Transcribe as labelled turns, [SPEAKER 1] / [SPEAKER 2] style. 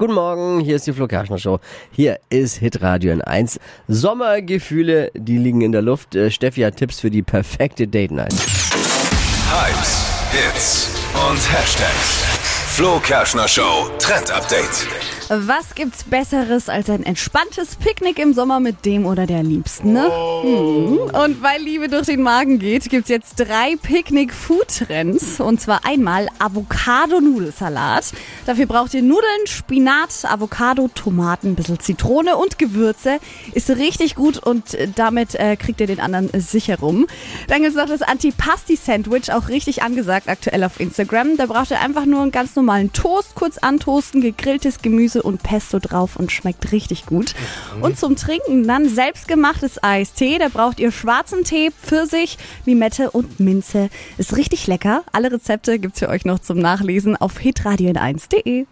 [SPEAKER 1] Guten Morgen, hier ist die Flo Kerschner Show. Hier ist Hitradio in 1. Sommergefühle, die liegen in der Luft. Äh, Steffi hat Tipps für die perfekte Date Night.
[SPEAKER 2] Hypes, Hits und Hashtags. Flo Kerschner Show Trend Update.
[SPEAKER 3] Was gibt's Besseres als ein entspanntes Picknick im Sommer mit dem oder der Liebsten, ne? Hm. Und weil Liebe durch den Magen geht, gibt's jetzt drei Picknick-Food-Trends. Und zwar einmal Avocado-Nudelsalat. Dafür braucht ihr Nudeln, Spinat, Avocado, Tomaten, ein bisschen Zitrone und Gewürze. Ist richtig gut und äh, damit äh, kriegt ihr den anderen sicher rum. Dann gibt's noch das Antipasti-Sandwich, auch richtig angesagt aktuell auf Instagram. Da braucht ihr einfach nur einen ganz normalen Toast, kurz antoasten, gegrilltes Gemüse und Pesto drauf und schmeckt richtig gut. Und zum Trinken dann selbstgemachtes Eistee. Da braucht ihr schwarzen Tee, Pfirsich, Limette und Minze. Ist richtig lecker. Alle Rezepte gibt's für euch noch zum Nachlesen auf to eat.